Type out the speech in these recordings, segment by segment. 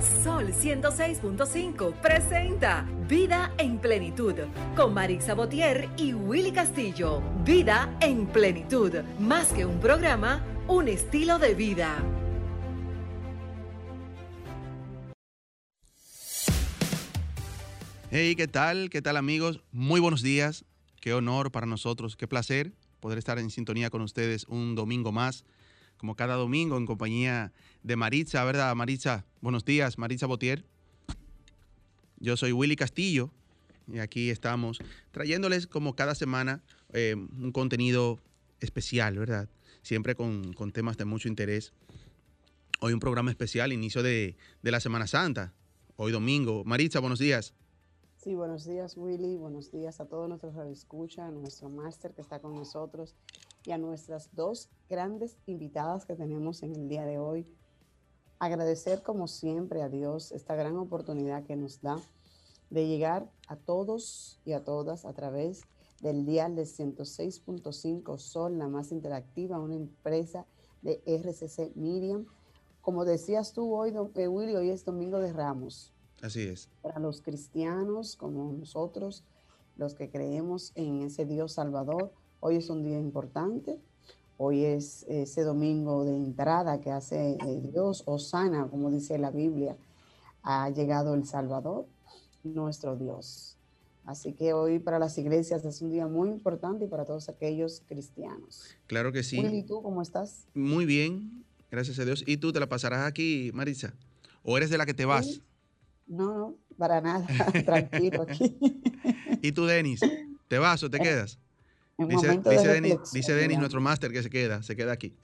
Sol 106.5 presenta Vida en Plenitud con Marix Botier y Willy Castillo. Vida en Plenitud, más que un programa, un estilo de vida. Hey, ¿qué tal? ¿Qué tal amigos? Muy buenos días. Qué honor para nosotros, qué placer poder estar en sintonía con ustedes un domingo más, como cada domingo en compañía de Maritza, ¿verdad? Maritza, buenos días, Maritza Botier. Yo soy Willy Castillo y aquí estamos trayéndoles como cada semana eh, un contenido especial, ¿verdad? Siempre con, con, temas de mucho interés. Hoy un programa especial, inicio de, de la Semana Santa, hoy domingo. Maritza, buenos días. Sí, buenos días Willy, buenos días a todos nuestros escucha, a nuestro máster que está con nosotros y a nuestras dos grandes invitadas que tenemos en el día de hoy. Agradecer como siempre a Dios esta gran oportunidad que nos da de llegar a todos y a todas a través del dial de 106.5 Sol, la más interactiva, una empresa de RCC Miriam. Como decías tú hoy, eh, Willy, hoy es Domingo de Ramos. Así es. Para los cristianos como nosotros, los que creemos en ese Dios Salvador, hoy es un día importante. Hoy es ese domingo de entrada que hace eh, Dios, Osana, como dice la Biblia, ha llegado el Salvador, nuestro Dios. Así que hoy para las iglesias es un día muy importante y para todos aquellos cristianos. Claro que sí. ¿y tú cómo estás? Muy bien, gracias a Dios. ¿Y tú te la pasarás aquí, Marisa? ¿O eres de la que te vas? No, no, para nada, tranquilo aquí. ¿Y tú, Denis? ¿Te vas o te quedas? Dice, dice, Denis, dice Denis, nuestro máster, que se queda, se queda aquí.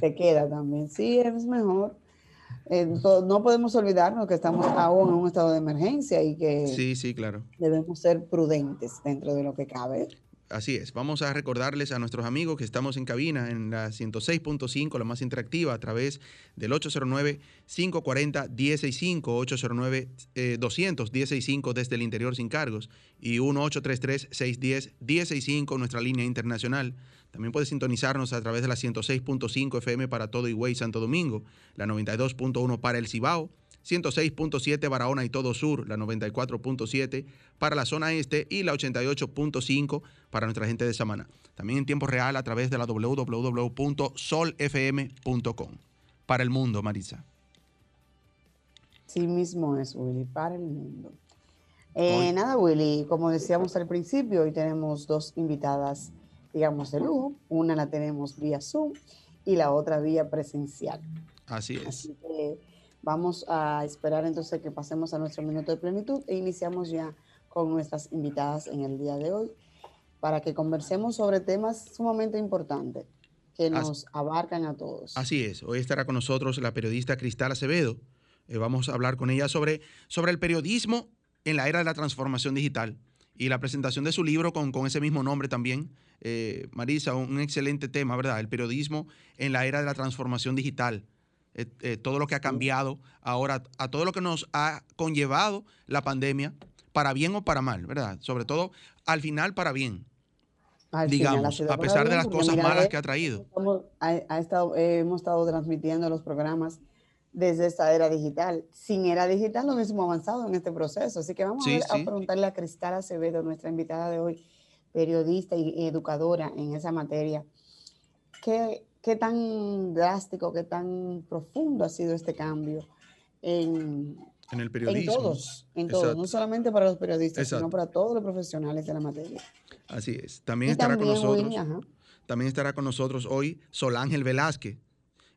Se queda también, sí, es mejor. Eh, no podemos olvidarnos que estamos aún en un estado de emergencia y que sí, sí, claro. debemos ser prudentes dentro de lo que cabe. Así es, vamos a recordarles a nuestros amigos que estamos en cabina en la 106.5, la más interactiva, a través del 809-540-165, 809-200-165 desde el interior sin cargos y 1-833-610-165, nuestra línea internacional. También puedes sintonizarnos a través de la 106.5 FM para todo Higüey Santo Domingo, la 92.1 para el Cibao 106.7 Barahona y todo sur, la 94.7 para la zona este y la 88.5 para nuestra gente de Samana. También en tiempo real a través de la www.solfm.com. Para el mundo, Marisa. Sí mismo es, Willy, para el mundo. Eh, nada, Willy, como decíamos al principio, hoy tenemos dos invitadas, digamos, de lujo. Una la tenemos vía Zoom y la otra vía presencial. Así es. Así que, Vamos a esperar entonces que pasemos a nuestro minuto de plenitud e iniciamos ya con nuestras invitadas en el día de hoy para que conversemos sobre temas sumamente importantes que nos abarcan a todos. Así es. Hoy estará con nosotros la periodista Cristal Acevedo. Eh, vamos a hablar con ella sobre, sobre el periodismo en la era de la transformación digital y la presentación de su libro con, con ese mismo nombre también. Eh, Marisa, un excelente tema, ¿verdad? El periodismo en la era de la transformación digital. Eh, eh, todo lo que ha cambiado ahora, a todo lo que nos ha conllevado la pandemia, para bien o para mal, ¿verdad? Sobre todo al final para bien. digamos, a pesar de las cosas malas que ha traído. ha, estado, hemos estado transmitiendo los programas desde esta era digital. Sin era digital no hubiésemos avanzado en este proceso. Así que vamos a, preguntarle a Cristal Acevedo, nuestra invitada de hoy, periodista y educadora en esa materia, ¿qué, qué tan drástico, qué tan profundo ha sido este cambio en, el periodismo. En todos, en todos, no solamente para los periodistas, sino para todos los profesionales de la materia. Así es. También estará con nosotros. también estará con nosotros hoy Sol Ángel Velázquez.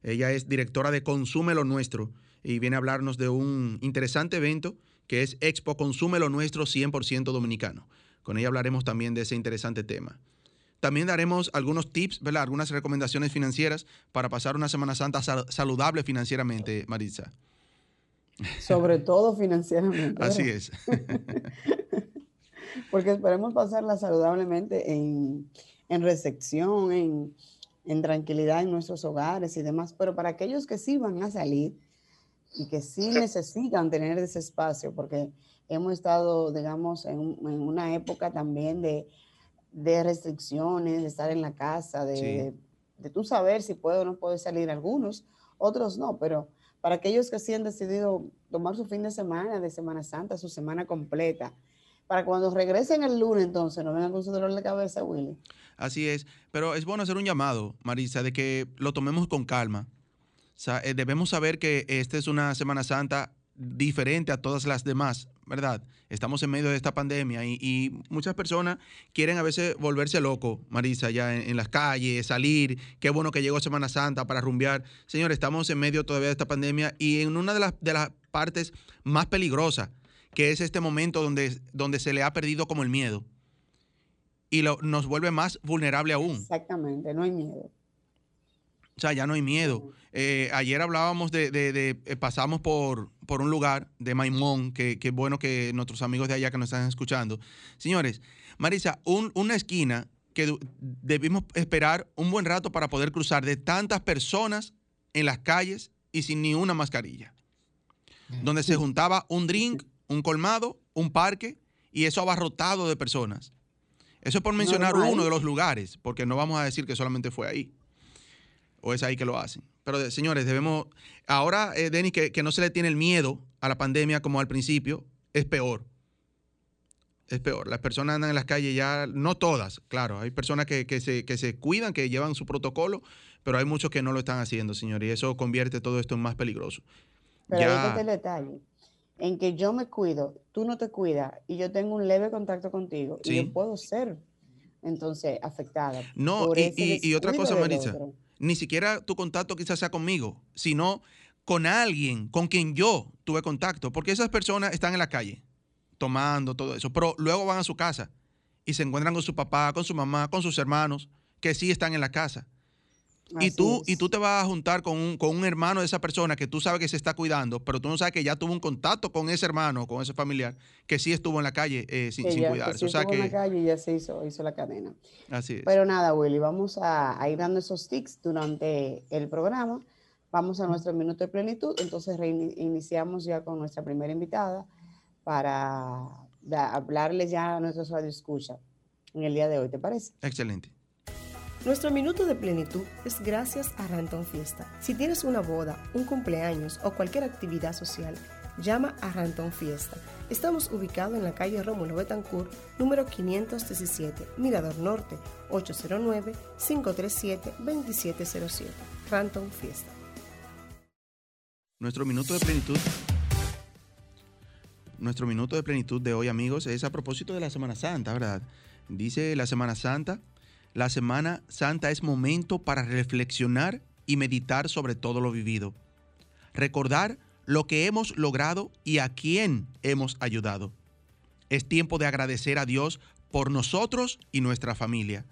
Ella es directora de Consume lo Nuestro y viene a hablarnos de un interesante evento que es Expo Consume lo Nuestro 100% dominicano. Con ella hablaremos también de ese interesante tema. También daremos algunos tips, ¿verdad? algunas recomendaciones financieras para pasar una Semana Santa saludable financieramente, Maritza. Sobre todo financieramente. Así es. Porque esperemos pasarla saludablemente en, recepción, en, en, tranquilidad en nuestros hogares y demás. Pero para aquellos que sí van a salir y que sí necesitan tener ese espacio, porque hemos estado, digamos, en una época también de de restricciones, de estar en la casa, de, de, tú saber si puedo o no puedo salir algunos, otros no, pero para aquellos que sí han decidido tomar su fin de semana, de Semana Santa, su semana completa, para cuando regresen el lunes entonces no vengan con su dolor de cabeza, Willy. Así es, pero es bueno hacer un llamado, Marisa, de que lo tomemos con calma. Eh, debemos saber que esta es una Semana Santa diferente a todas las demás, ¿verdad? Estamos en medio de esta pandemia y, muchas personas quieren a veces volverse loco, Marisa, ya en, las calles, salir. Qué bueno que llegó Semana Santa para rumbear. Señor, estamos en medio todavía de esta pandemia y en una de las, de las partes más peligrosas, que es este momento donde, donde se le ha perdido como el miedo y lo, nos vuelve más vulnerable aún. Exactamente, no hay miedo. O sea, ya no hay miedo. Eh, ayer hablábamos de, eh, pasamos por, por un lugar de Maimón, que, que bueno que nuestros amigos de allá que nos están escuchando. Señores, Marisa, una esquina que debimos esperar un buen rato para poder cruzar de tantas personas en las calles y sin ni una mascarilla. Donde se juntaba un drink, un colmado, un parque y eso abarrotado de personas. Eso es por mencionar uno de los lugares, porque no vamos a decir que solamente fue ahí o es ahí que lo hacen. Pero señores, debemos, ahora, eh, Denis, que, no se le tiene el miedo a la pandemia como al principio, es peor. Es peor. Las personas andan en las calles ya, no todas, claro, hay personas que, se, que se cuidan, que llevan su protocolo, pero hay muchos que no lo están haciendo, señores, y eso convierte todo esto en más peligroso. Pero ya... el detalle, en que yo me cuido, tú no te cuidas, y yo tengo un leve contacto contigo, y yo puedo ser entonces afectada. No, y, y, otra cosa, Marisa, ni siquiera tu contacto quizás sea conmigo, sino con alguien con quien yo tuve contacto, porque esas personas están en la calle tomando todo eso, pero luego van a su casa y se encuentran con su papá, con su mamá, con sus hermanos, que sí están en la casa y tú, y tú te vas a juntar con un, con un hermano de esa persona que tú sabes que se está cuidando, pero tú no sabes que ya tuvo un contacto con ese hermano, con ese familiar, que sí estuvo en la calle eh, sin, cuidarse. Que estuvo en la calle y ya se hizo, hizo la cadena. Así es. Pero nada, Willy, vamos a, ir dando esos tics durante el programa. Vamos a nuestro minuto de plenitud. Entonces reiniciamos ya con nuestra primera invitada para hablarles ya a nuestros radioescucha en el día de hoy. ¿Te parece? Excelente. Nuestro minuto de plenitud es gracias a Ranton Fiesta. Si tienes una boda, un cumpleaños o cualquier actividad social, llama a Ranton Fiesta. Estamos ubicados en la calle Rómulo Betancourt, número 517, Mirador Norte, 809-537-2707. Ranton Fiesta. Nuestro minuto de plenitud. Nuestro minuto de plenitud de hoy, amigos, es a propósito de la Semana Santa, ¿verdad? Dice la Semana Santa la Semana Santa es momento para reflexionar y meditar sobre todo lo vivido. Recordar lo que hemos logrado y a quién hemos ayudado. Es tiempo de agradecer a Dios por nosotros y nuestra familia.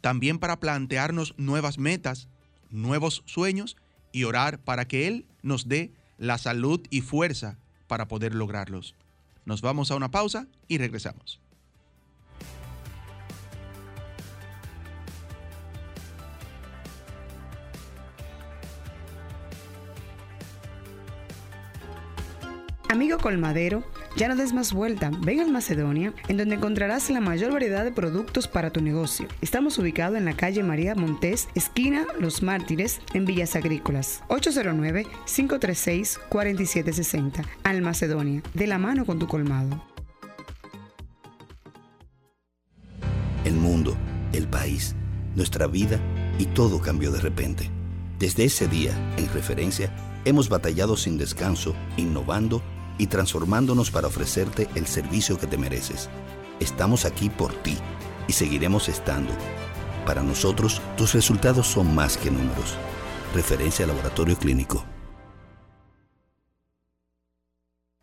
También para plantearnos nuevas metas, nuevos sueños y orar para que Él nos dé la salud y fuerza para poder lograrlos. Nos vamos a una pausa y regresamos. Amigo colmadero, ya no des más vuelta, ven al Macedonia, en donde encontrarás la mayor variedad de productos para tu negocio. Estamos ubicados en la calle María Montés, esquina Los Mártires, en Villas Agrícolas. 809-536-4760. Al Macedonia, de la mano con tu colmado. El mundo, el país, nuestra vida y todo cambió de repente. Desde ese día, en referencia, hemos batallado sin descanso, innovando transformándonos para ofrecerte el servicio que te mereces. Estamos aquí por ti y seguiremos estando. Para nosotros, tus resultados son más que números. Referencia Laboratorio Clínico.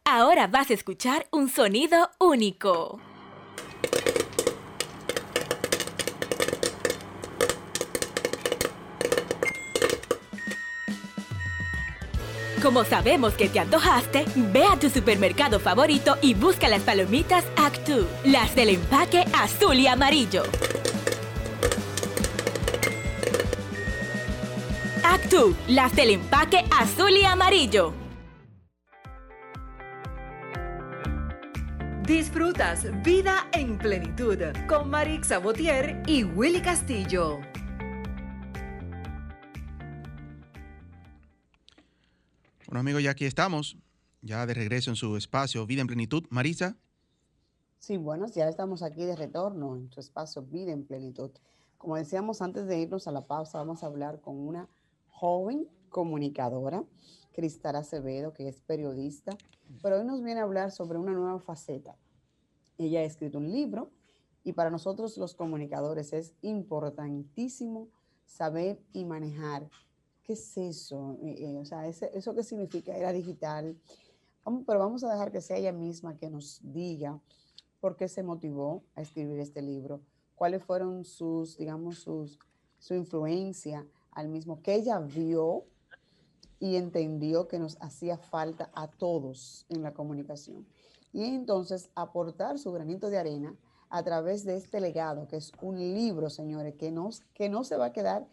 Ahora vas a escuchar un sonido único. Como sabemos que te antojaste, ve a tu supermercado favorito y busca las palomitas Actu, las del empaque azul y amarillo. Actu, las del empaque azul y amarillo. Disfrutas Vida en Plenitud con Marix Sabotier y Willy Castillo. Bueno, amigos, ya aquí estamos, ya de regreso en su espacio Vida en Plenitud. Marisa. Sí, bueno, ya estamos aquí de retorno en su espacio Vida en Plenitud. Como decíamos antes de irnos a la pausa, vamos a hablar con una joven comunicadora, Cristal Acevedo, que es periodista, pero hoy nos viene a hablar sobre una nueva faceta. Ella ha escrito un libro y para nosotros los comunicadores es importantísimo saber y manejar qué es eso, eh, eh, o sea, eso qué significa era digital. pero vamos a dejar que sea ella misma que nos diga por qué se motivó a escribir este libro, cuáles fueron sus, digamos, sus, su influencia al mismo, que ella vio y entendió que nos hacía falta a todos en la comunicación. Y entonces aportar su granito de arena a través de este legado, que es un libro, señores, que, nos, que no se va a quedar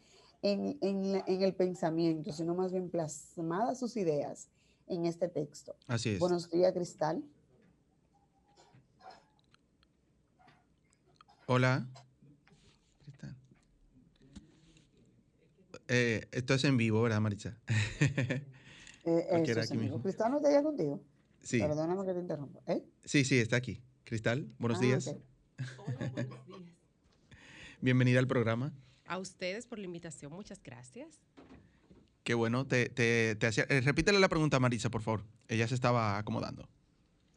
en, en, en el pensamiento, sino más bien plasmadas sus ideas en este texto. Así es. Buenos días, Cristal. Hola. Eh, esto es en vivo, ¿verdad, Maritza? eh, eso, aquí mismo. ¿Cristal no está allá contigo? Sí. Perdóname que te interrumpa. ¿Eh? Sí, sí, está aquí. Cristal, buenos Ah, días. ok. Hola, buenos días. Bienvenida al programa. A ustedes por la invitación, muchas gracias. Qué bueno. Te, te, te hacía- eh, repítele la pregunta a Marisa, por favor. Ella se estaba acomodando.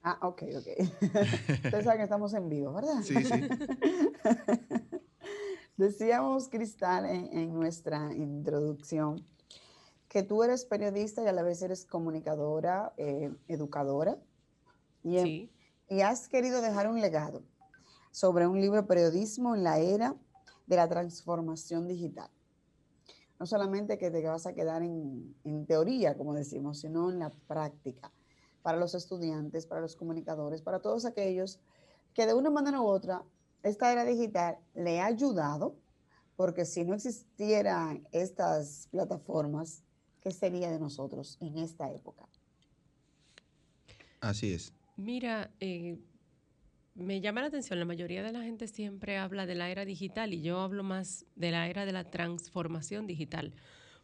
Ah, ok, ok. Ustedes saben que estamos en vivo, ¿verdad? Sí, sí. Decíamos, Cristal, en, en nuestra introducción, que tú eres periodista y a la vez eres comunicadora, eh, educadora, y, Sí, y has querido dejar un legado sobre un libro Periodismo en la era de la transformación digital. No solamente que te vas a quedar en, en teoría, como decimos, sino en la práctica, para los estudiantes, para los comunicadores, para todos aquellos que de una manera u otra esta era digital le ha ayudado, porque si no existieran estas plataformas, ¿qué sería de nosotros en esta época? Así es. mira, eh, me llama la atención, la mayoría de la gente siempre habla de la era digital y yo hablo más de la era de la transformación digital,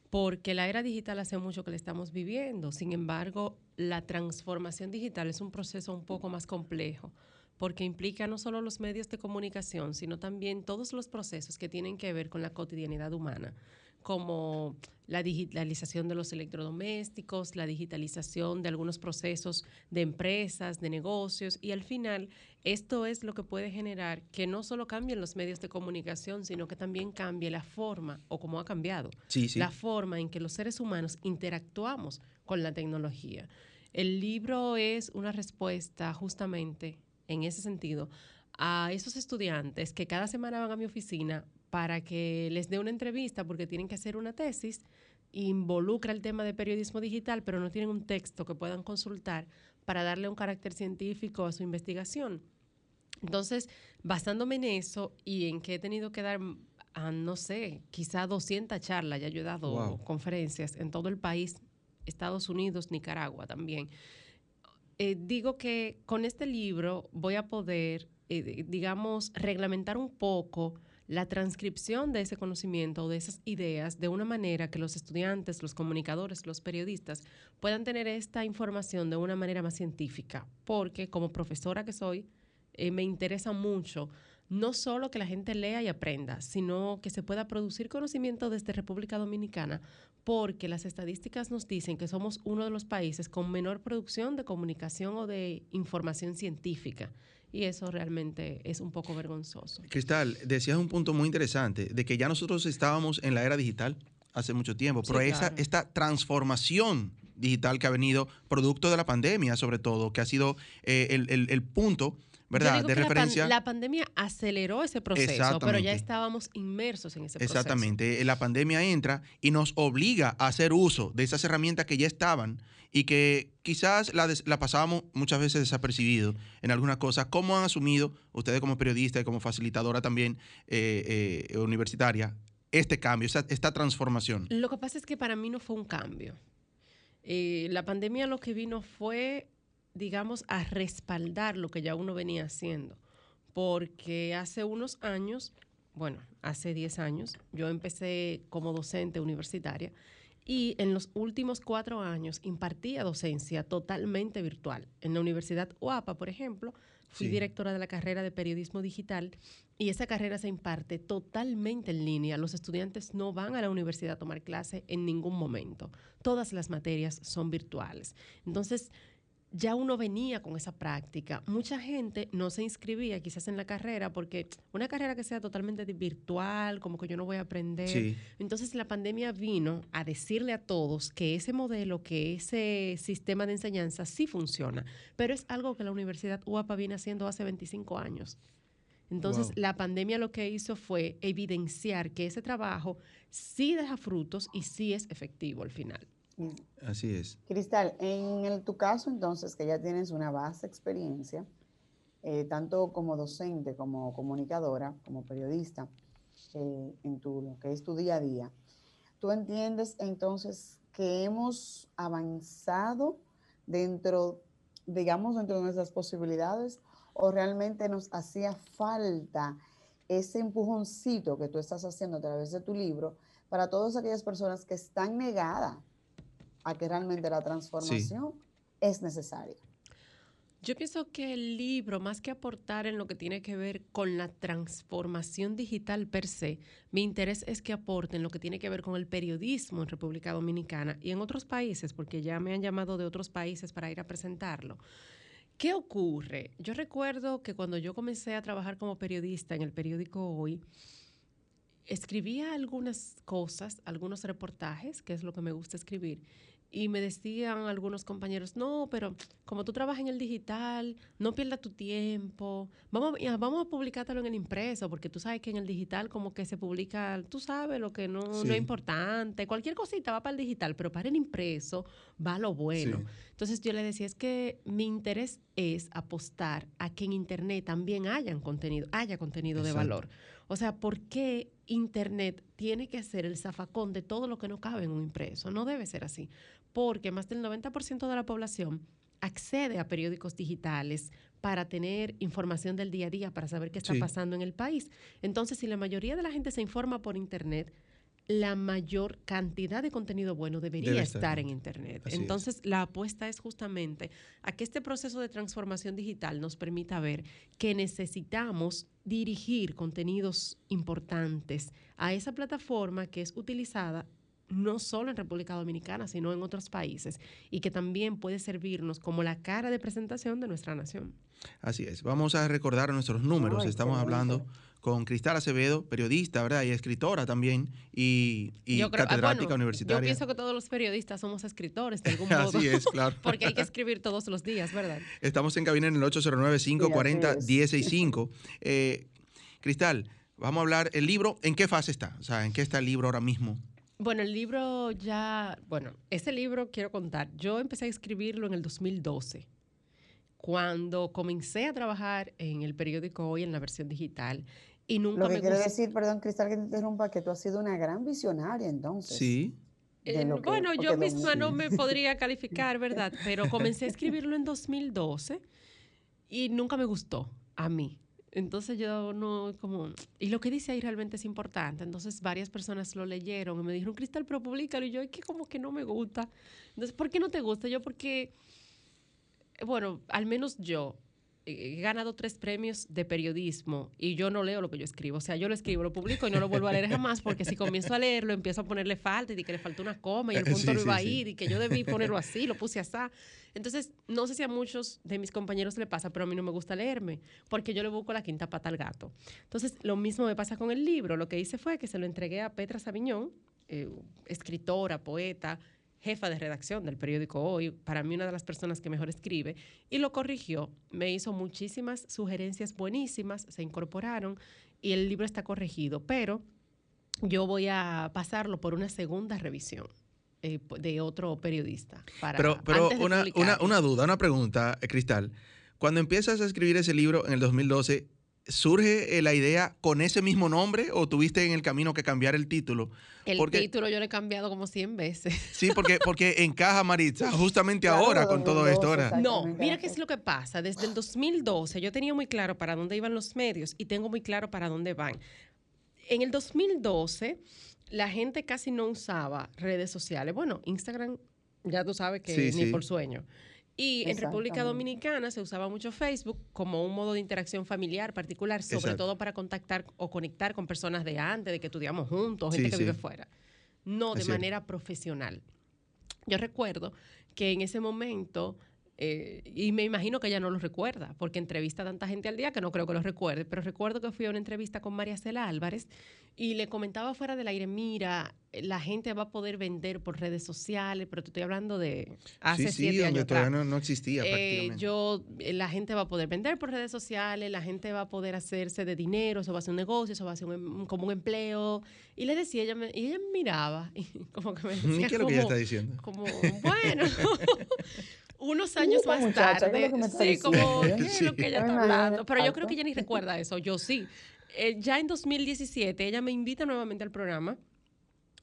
porque la era digital hace mucho que la estamos viviendo, sin embargo, la transformación digital es un proceso un poco más complejo porque implica no solo los medios de comunicación, sino también todos los procesos que tienen que ver con la cotidianidad humana, como la digitalización de los electrodomésticos, la digitalización de algunos procesos de empresas, de negocios, y al final esto es lo que puede generar que no solo cambien los medios de comunicación, sino que también cambie la forma, o como ha cambiado, Sí, sí. la forma en que los seres humanos interactuamos con la tecnología. El libro es una respuesta justamente en ese sentido a esos estudiantes que cada semana van a mi oficina para que les dé una entrevista porque tienen que hacer una tesis, involucra el tema de periodismo digital, pero no tienen un texto que puedan consultar para darle un carácter científico a su investigación. Entonces, basándome en eso y en que he tenido que dar, ah, no sé, quizá 200 charlas, ya yo he dado Wow. conferencias en todo el país, Estados Unidos, Nicaragua también. Eh, digo que con este libro voy a poder, eh, digamos, reglamentar un poco la transcripción de ese conocimiento o de esas ideas de una manera que los estudiantes, los comunicadores, los periodistas puedan tener esta información de una manera más científica. Porque como profesora que soy, eh, me interesa mucho no solo que la gente lea y aprenda, sino que se pueda producir conocimiento desde República Dominicana, porque las estadísticas nos dicen que somos uno de los países con menor producción de comunicación o de información científica. Y eso realmente es un poco vergonzoso. Cristal, decías un punto muy interesante, de que ya nosotros estábamos en la era digital hace mucho tiempo, Sí, pero esa, esta transformación digital que ha venido producto de la pandemia, sobre todo, que ha sido eh, el, el- el punto, Yo ¿verdad?, digo de que la pan- referencia. La, pandemia aceleró ese proceso, pero ya estábamos inmersos en ese proceso. Exactamente. Eh, La pandemia entra y nos obliga a hacer uso de esas herramientas que ya estaban y que quizás la, des- la pasábamos muchas veces desapercibido en algunas cosas. ¿Cómo han asumido ustedes como periodista y como facilitadora también eh, eh, universitaria este cambio, esta, esta transformación? Lo que pasa es que para mí no fue un cambio. Eh, la pandemia lo que vino fue, digamos, a respaldar lo que ya uno venía haciendo. Porque hace unos años, bueno, hace 10 años, yo empecé como docente universitaria y en los últimos cuatro años impartía docencia totalmente virtual. En la Universidad UAPA, por ejemplo, fui Sí. directora de la carrera de periodismo digital y esa carrera se imparte totalmente en línea. Los estudiantes no van a la universidad a tomar clase en ningún momento. Todas las materias son virtuales. Entonces, ya uno venía con esa práctica. Mucha gente no se inscribía quizás en la carrera porque una carrera que sea totalmente virtual, como que yo no voy a aprender. Sí. Entonces la pandemia vino a decirle a todos que ese modelo, que ese sistema de enseñanza sí funciona, pero es algo que la Universidad UAPA viene haciendo hace 25 años. Entonces, Wow. la pandemia lo que hizo fue evidenciar que ese trabajo sí deja frutos y sí es efectivo al final. Así es. Cristal, en tu caso entonces, que ya tienes una vasta experiencia, eh, tanto como docente, como comunicadora, como periodista, eh, en tu, lo que es tu día a día, ¿tú entiendes entonces que hemos avanzado dentro, digamos, dentro de nuestras posibilidades o realmente nos hacía falta ese empujoncito que tú estás haciendo a través de tu libro para todas aquellas personas que están negadas a que realmente la transformación es necesaria. Yo pienso que el libro, más que aportar en lo que tiene que ver con la transformación digital per se, mi interés es que aporte en lo que tiene que ver con el periodismo en República Dominicana y en otros países, porque ya me han llamado de otros países para ir a presentarlo. ¿Qué ocurre? Yo recuerdo que cuando yo comencé a trabajar como periodista en el periódico Hoy, escribía algunas cosas, algunos reportajes, que es lo que me gusta escribir, y me decían algunos compañeros, no, pero como tú trabajas en el digital, no pierdas tu tiempo, vamos, a- vamos a publicártelo en el impreso, porque tú sabes que en el digital como que se publica, tú sabes lo que no, no es importante, cualquier cosita va para el digital, pero para el impreso va lo bueno. Sí. Entonces yo le decía, es que mi interés es apostar a que en Internet también hayan contenido, haya contenido de valor. O sea, ¿por qué Internet tiene que ser el zafacón de todo lo que no cabe en un impreso? No debe ser así, porque más del 90% de la población accede a periódicos digitales para tener información del día a día, para saber qué está Sí. pasando en el país. Entonces, si la mayoría de la gente se informa por Internet, la mayor cantidad de contenido bueno debería Debe estar estar en Internet. Así es. Entonces, la apuesta es justamente a que este proceso de transformación digital nos permita ver que necesitamos dirigir contenidos importantes a esa plataforma que es utilizada no solo en República Dominicana, sino en otros países, y que también puede servirnos como la cara de presentación de nuestra nación. Así es. Vamos a recordar nuestros números. Estamos hablando con Cristal Acevedo, periodista, ¿verdad? Y escritora también, y, y creo- ah, catedrática bueno, universitaria. Yo pienso que todos los periodistas somos escritores de algún modo. Así es, claro. Porque hay que escribir todos los días, ¿verdad? Estamos en cabina en el 809-540-1065. Eh, Cristal, vamos a hablar, el libro, ¿en qué fase está? O sea, ¿en qué está el libro ahora mismo? Bueno, el libro ya, bueno, ese libro quiero contar. Yo empecé a escribirlo en el 2012, cuando comencé a trabajar en el periódico Hoy en la versión digital y nunca Lo que me quiero gustó. decir, perdón, Cristal, que te interrumpa, que tú has sido una gran visionaria entonces. Sí. Eh, que- bueno, yo misma no me podría calificar, ¿verdad? Pero comencé a escribirlo en 2012 y nunca me gustó a mí. Entonces yo no, como, y lo que dice ahí realmente es importante. Entonces varias personas lo leyeron y me dijeron, Cristal, pero públicalo. Y yo, es que como que no me gusta. Entonces, ¿por qué no te gusta? Yo, porque, bueno, al menos yo he ganado tres premios de periodismo y yo no leo lo que yo escribo. O sea, yo lo escribo, lo publico y no lo vuelvo a leer jamás porque si comienzo a leerlo empiezo a ponerle falta y que le falta una coma y el punto sí, no iba sí, ahí sí. y que yo debí ponerlo así, lo puse así. Entonces, no sé si a muchos de mis compañeros le pasa, pero a mí no me gusta leerme porque yo le busco la quinta pata al gato. Entonces, lo mismo me pasa con el libro. Lo que hice fue que se lo entregué a Petra Sabiñón, eh, escritora, poeta, jefa de redacción del periódico Hoy, para mí una de las personas que mejor escribe, y lo corrigió. Me hizo muchísimas sugerencias buenísimas, se incorporaron y el libro está corregido, pero yo voy a pasarlo por una segunda revisión eh, de otro periodista. Para, Pero, pero antes de una, una, una duda, una pregunta, eh, Cristal. Cuando empiezas a escribir ese libro en el 2012, ¿surge eh, la idea con ese mismo nombre o tuviste en el camino que cambiar el título? El porque- título yo lo he cambiado como 100 veces. Sí, porque, porque encaja Maritza justamente Claro, ahora con todo 2012, esto. ahora. No, mira qué es lo que pasa. Desde el 2012 yo tenía muy claro para dónde iban los medios y tengo muy claro para dónde van. En el 2012 la gente casi no usaba redes sociales. Bueno, Instagram, ya tú sabes que Sí, ni sí. por sueño. Y en República. Dominicana se usaba mucho Facebook como un modo de interacción familiar particular, sobre Exacto. todo para contactar o conectar con personas de antes, de que estudiamos juntos, Sí, gente que sí. vive fuera. No de cierto. manera profesional. Yo recuerdo que en ese momento, eh, y me imagino que ella no lo recuerda, porque entrevista a tanta gente al día que no creo que lo recuerde, pero recuerdo que fui a una entrevista con María Cela Álvarez y le comentaba fuera del aire, mira, la gente va a poder vender por redes sociales, pero te estoy hablando de hace sí, sí, siete donde años todavía no, no existía Eh, prácticamente. yo, eh, la gente va a poder vender por redes sociales, la gente va a poder hacerse de dinero, eso va a ser un negocio, eso va a ser un em- como un empleo. Y le decía, ella me, y ella me miraba, y como que me decía, ¿Qué es lo que ella como- está diciendo? como, bueno, unos años más muchacha, ¿qué es tarde, sí, como? ¿qué es lo que ella está hablando? Pero yo creo que ella ni recuerda eso, yo sí. Eh, ya en 2017, ella me invita nuevamente al programa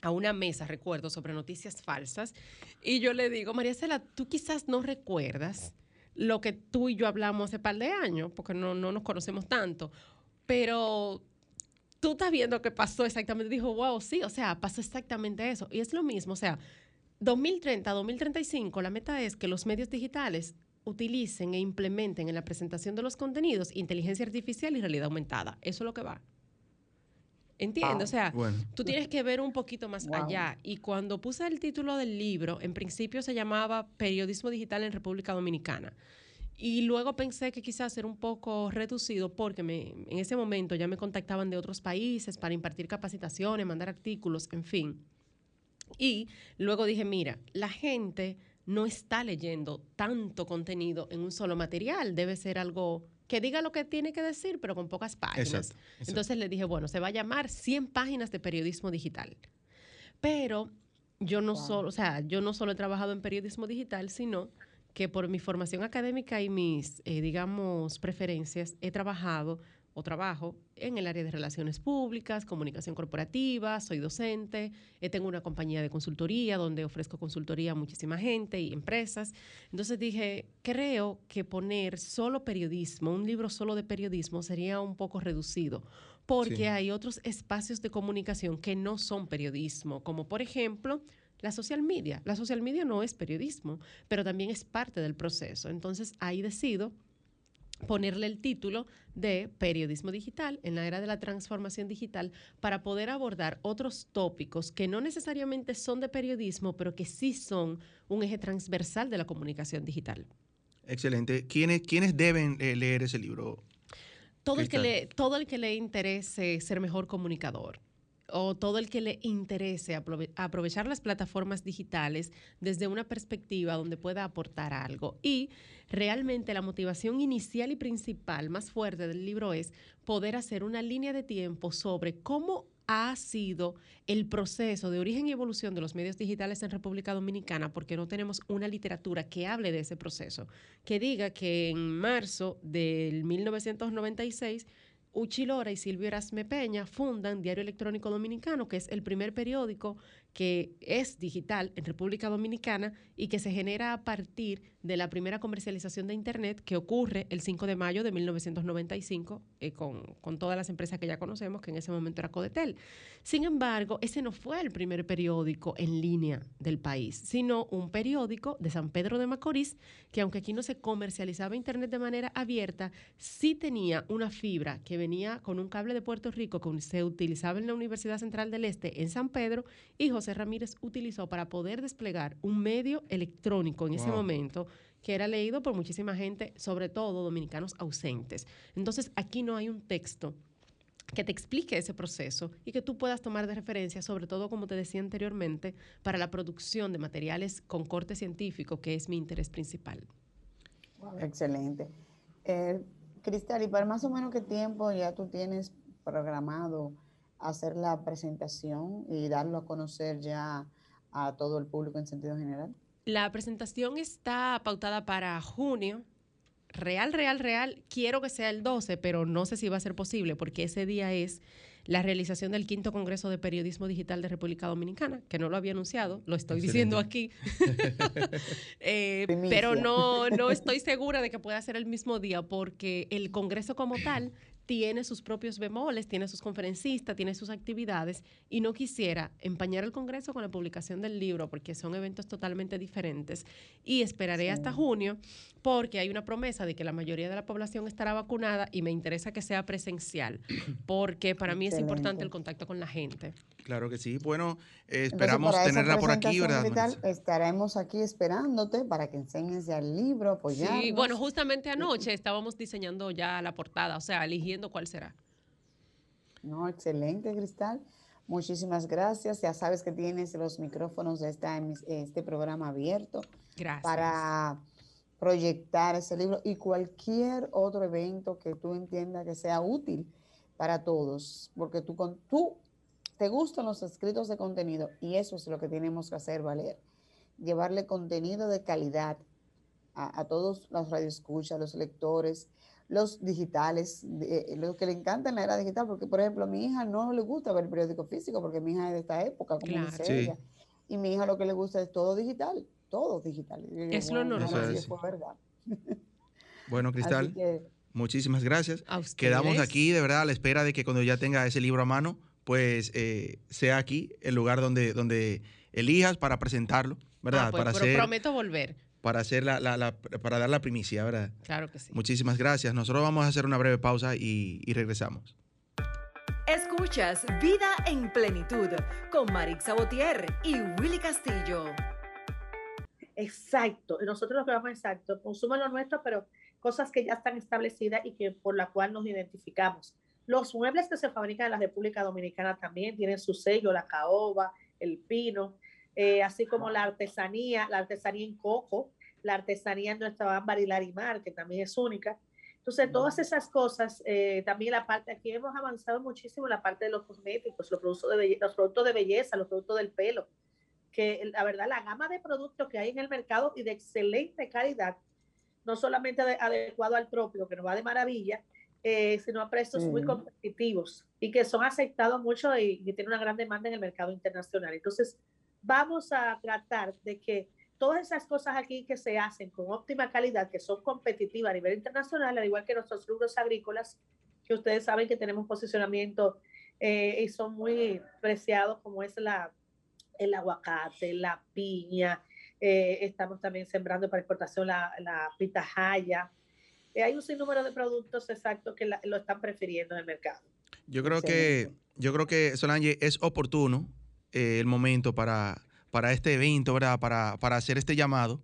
a una mesa, recuerdo, sobre noticias falsas. Y yo le digo, María Cela, tú quizás no recuerdas lo que tú y yo hablamos hace par de años, porque no, no nos conocemos tanto, pero tú estás viendo que pasó exactamente. Dijo, wow, sí, o sea, pasó exactamente eso. Y es lo mismo, o sea, 2030, 2035, la meta es que los medios digitales utilicen e implementen en la presentación de los contenidos inteligencia artificial y realidad aumentada. Eso es lo que va. ¿Entiendes? Wow. O sea, Bueno, Tú tienes que ver un poquito más Wow. allá. Y cuando puse el título del libro, en principio se llamaba Periodismo Digital en República Dominicana. Y luego pensé que quizás era un poco reducido porque me, en ese momento ya me contactaban de otros países para impartir capacitaciones, mandar artículos, en fin. Y luego dije, mira, la gente no está leyendo tanto contenido en un solo material. Debe ser algo que diga lo que tiene que decir, pero con pocas páginas. exacto. exacto. Entonces le dije, bueno, se va a llamar 100 páginas de periodismo digital. Pero yo no Wow. solo, o sea, yo no solo he trabajado en periodismo digital, sino que por mi formación académica y mis, eh, digamos, preferencias, he trabajado o trabajo en el área de relaciones públicas, comunicación corporativa, soy docente, eh, tengo una compañía de consultoría donde ofrezco consultoría a muchísima gente y empresas. Entonces dije, creo que poner solo periodismo, un libro solo de periodismo sería un poco reducido, porque Sí. hay otros espacios de comunicación que no son periodismo, como por ejemplo la social media. La social media no es periodismo, pero también es parte del proceso. Entonces ahí decido ponerle el título de Periodismo Digital en la era de la transformación digital para poder abordar otros tópicos que no necesariamente son de periodismo, pero que sí son un eje transversal de la comunicación digital. Excelente. ¿Quiénes, ¿Quiénes deben eh, leer ese libro? Todo el, que le, todo el que le interese ser mejor comunicador o todo el que le interese aprove- aprovechar las plataformas digitales desde una perspectiva donde pueda aportar algo. Y realmente la motivación inicial y principal más fuerte del libro es poder hacer una línea de tiempo sobre cómo ha sido el proceso de origen y evolución de los medios digitales en República Dominicana, porque no tenemos una literatura que hable de ese proceso, que diga que en marzo del 1996 Uchi Lora y Silvio Erasme Peña fundan Diario Electrónico Dominicano, que es el primer periódico que es digital en República Dominicana y que se genera a partir de la primera comercialización de Internet que ocurre el 5 de mayo de 1995 eh, con, con todas las empresas que ya conocemos, que en ese momento era Codetel. Sin embargo, ese no fue el primer periódico en línea del país, sino un periódico de San Pedro de Macorís, que aunque aquí no se comercializaba Internet de manera abierta, sí tenía una fibra que venía con un cable de Puerto Rico que se utilizaba en la Universidad Central del Este en San Pedro y José Ramírez utilizó para poder desplegar un medio electrónico en ese momento que era leído por muchísima gente, sobre todo dominicanos ausentes. Entonces, aquí no hay un texto que te explique ese proceso y que tú puedas tomar de referencia, sobre todo, como te decía anteriormente, para la producción de materiales con corte científico, que es mi interés principal. Excelente. Eh, Cristal, ¿y para más o menos qué tiempo ya tú tienes programado hacer la presentación y darlo a conocer ya a todo el público en sentido general? La presentación está pautada para junio. Real, real, real. Quiero que sea el 12, pero no sé si va a ser posible porque ese día es la realización del quinto Congreso de Periodismo Digital de República Dominicana, que no lo había anunciado, lo estoy diciendo aquí. Eh, pero no, no estoy segura de que pueda ser el mismo día porque el Congreso como tal tiene sus propios bemoles, tiene sus conferencistas, tiene sus actividades y no quisiera empañar el Congreso con la publicación del libro porque son eventos totalmente diferentes y esperaré hasta junio porque hay una promesa de que la mayoría de la población estará vacunada y me interesa que sea presencial porque para mí es importante el contacto con la gente. Claro que sí. Bueno, eh, esperamos tenerla por aquí, ¿verdad? estaremos aquí esperándote para que enseñes ya el libro, apoyarnos. Sí, bueno, justamente anoche estábamos diseñando ya la portada, o sea, eligiendo cuál será. No, excelente, Cristal. Muchísimas gracias. Ya sabes que tienes los micrófonos de esta, este programa abierto para proyectar ese libro y cualquier otro evento que tú entiendas que sea útil para todos, porque tú, con, tú te gustan los escritos de contenido y eso es lo que tenemos que hacer valer, llevarle contenido de calidad a, a todos los radioescuchas, los lectores, los digitales, eh, los que le encantan la era digital, porque por ejemplo a mi hija no le gusta ver el periódico físico, porque mi hija es de esta época, como dice ella, y mi hija lo que le gusta es todo digital, todo digital. es lo normal. verdad. Bueno, Cristal, muchísimas gracias. Quedamos aquí de verdad a la espera de que cuando ya tenga ese libro a mano, pues eh, sea aquí el lugar donde, donde elijas para presentarlo, ¿verdad? Ah, pues, para pero prometo volver para, hacer la, para dar la primicia, ¿verdad? Claro que sí. Muchísimas gracias. Nosotros vamos a hacer una breve pausa y, y regresamos. Escuchas Vida en Plenitud con Marix Sabotier y Willy Castillo. Exacto. Y nosotros lo que vamos exacto, consumen lo nuestro, pero cosas que ya están establecidas y que por la cual nos identificamos. Los muebles que se fabrican en la República Dominicana también tienen su sello, la caoba, el pino. Eh, así como la artesanía, la artesanía en coco, la artesanía en nuestra ámbar y larimar, que también es única. Entonces, todas esas cosas, eh, también la parte, aquí hemos avanzado muchísimo en la parte de los cosméticos, los productos de, belleza, los productos de belleza, los productos del pelo, que la verdad, la gama de productos que hay en el mercado y de excelente calidad, no solamente adecuado al propio, que nos va de maravilla, eh, sino a precios muy competitivos y que son aceptados mucho y, y tienen una gran demanda en el mercado internacional. Entonces, vamos a tratar de que todas esas cosas aquí que se hacen con óptima calidad, que son competitivas a nivel internacional, al igual que nuestros rubros agrícolas, que ustedes saben que tenemos posicionamiento eh, y son muy preciados, como es la, el aguacate, la piña, eh, estamos también sembrando para exportación la, la pitahaya. Eh, hay un sinnúmero de productos exactos que lo están prefiriendo en el mercado. Yo creo que, yo creo que Solange es oportuno eh, el momento para, para este evento, ¿verdad? Para, para hacer este llamado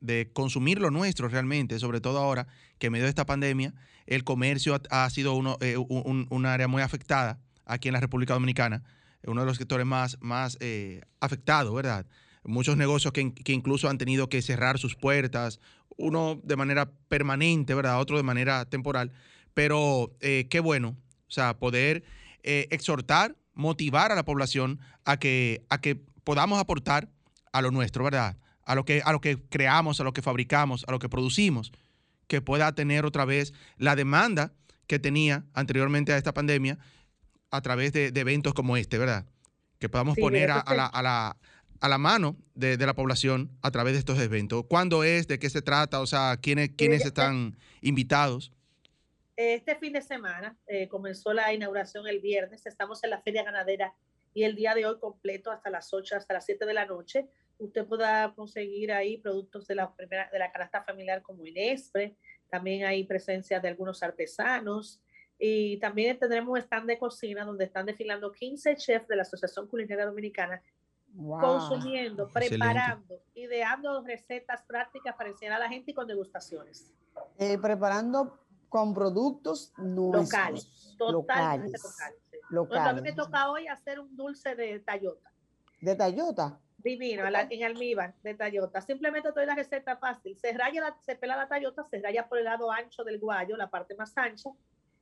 de consumir lo nuestro realmente, sobre todo ahora que en medio de esta pandemia el comercio ha, sido uno, eh, un, área muy afectada aquí en la República Dominicana, uno de los sectores más, más eh, afectados, ¿verdad? Muchos negocios que, que, incluso han tenido que cerrar sus puertas, uno de manera permanente, ¿verdad? Otro de manera temporal, pero qué bueno, o sea, poder exhortar motivar a la población a que, a que podamos aportar a lo nuestro, ¿verdad? A lo, que, a lo que creamos, a lo que fabricamos, a lo que producimos, que pueda tener otra vez la demanda que tenía anteriormente a esta pandemia a través de, eventos como este, ¿verdad? Que podamos poner a, la, a, la, a, la, mano de, de, la población a través de estos eventos. ¿Cuándo es? ¿De qué se trata? O sea, ¿quiénes, quiénes están invitados? Este fin de semana eh, comenzó la inauguración el viernes, estamos en la Feria Ganadera y el día de hoy completo hasta las 8, hasta las 7 de la noche. Usted podrá conseguir ahí productos de la, primera, de la canasta familiar como Inespre, también hay presencia de algunos artesanos. Y también tendremos un stand de cocina donde están desfilando 15 chefs de la Asociación Culinaria Dominicana consumiendo, preparando, ideando recetas prácticas para enseñar a la gente y con degustaciones. Eh, preparando con productos locales, totalmente locales. a mí me toca hoy hacer un dulce de tallota. ¿De tallota? Divino, en almíbar de tallota. Simplemente doy la receta fácil. Se raya, se pela la tallota, se raya por el lado ancho del guayo, la parte más ancha.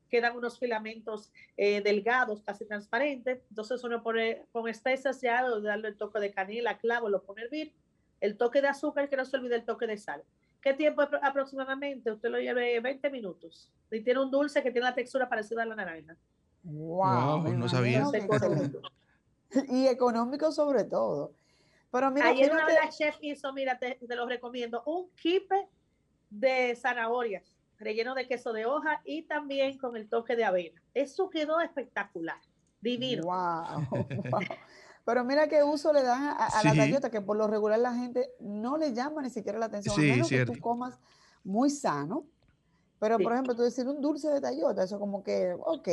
Quedan unos filamentos eh, delgados, casi transparentes. Entonces uno pone con especias ya, darle el toque de canela, clavo, lo pone a hervir. El toque de azúcar, que no se olvide el toque de sal ¿Qué tiempo aproximadamente? Usted lo lleve 20 minutos. Y tiene un dulce que tiene la textura parecida a la naranja. Wow, no sabía. y económico sobre todo. Pero mira, Ayer una de las chef hizo, mira, te, lo recomiendo, un kipe de zanahorias. relleno de queso de hoja y también con el toque de avena. Eso quedó espectacular, divino. Wow, Pero mira qué uso le dan a, la tallota, que por lo regular la gente no le llama ni siquiera la atención, sí, a menos que tú comas muy sano. Pero, por ejemplo, tú decir un dulce de tallota, eso como que, ok.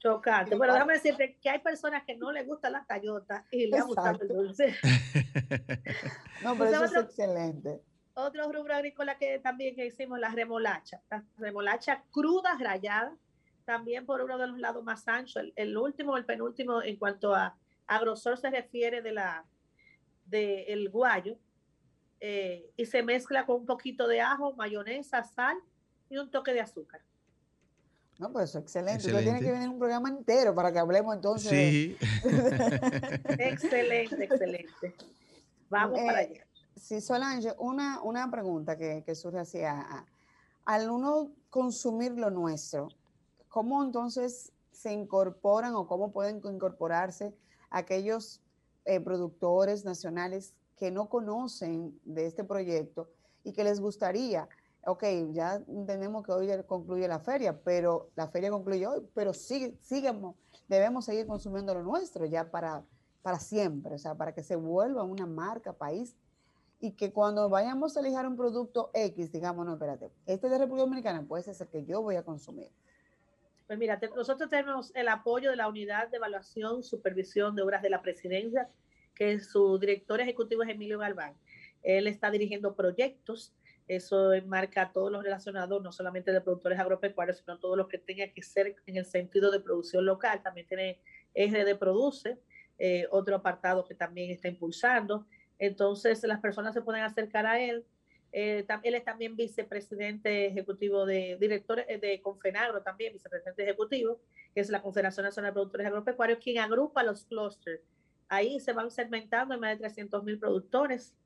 Chocante. Bueno, déjame decirte que hay personas que no les gusta la tallota y le gusta el dulce. no, pero eso es excelente. Otro rubro agrícola que también que hicimos, la remolacha. La remolacha cruda, rayada, también por uno de los lados más anchos. El, último, el penúltimo en cuanto a, a grosor se refiere de la del el guayo. Eh, y se mezcla con un poquito de ajo, mayonesa, sal y un toque de azúcar. No, pues eso excelente. excelente. tiene que venir un programa entero para que hablemos entonces. Sí. excelente, excelente. Vamos para eh, allá. Sí, Solange, una, una pregunta que, que surge así. al uno consumir lo nuestro, ¿cómo entonces se incorporan o cómo pueden incorporarse aquellos eh, productores nacionales que no conocen de este proyecto y que les gustaría? ok, ya entendemos que hoy concluye la feria, pero la feria concluye hoy, pero sigue, debemos seguir consumiendo lo nuestro ya para, para siempre, o sea, para que se vuelva una marca, país, y que cuando vayamos a elegir un producto X, digamos, no, espérate, este de República Dominicana puede ser el que yo voy a consumir. Pues mira, nosotros tenemos el apoyo de la Unidad de Evaluación, Supervisión de Obras de la Presidencia, que su director ejecutivo es Emilio Galván. Él está dirigiendo proyectos eso enmarca a todos los relacionados, no solamente de productores agropecuarios, sino todos los que tengan que ser en el sentido de producción local. También tiene de Produce, eh, otro apartado que también está impulsando. Entonces, las personas se pueden acercar a él. Eh, él es también vicepresidente ejecutivo de directores eh, de Confenagro, también vicepresidente ejecutivo, que es la Confederación Nacional de Productores Agropecuarios, quien agrupa los clusters. Ahí se van segmentando en más de 300 mil productores,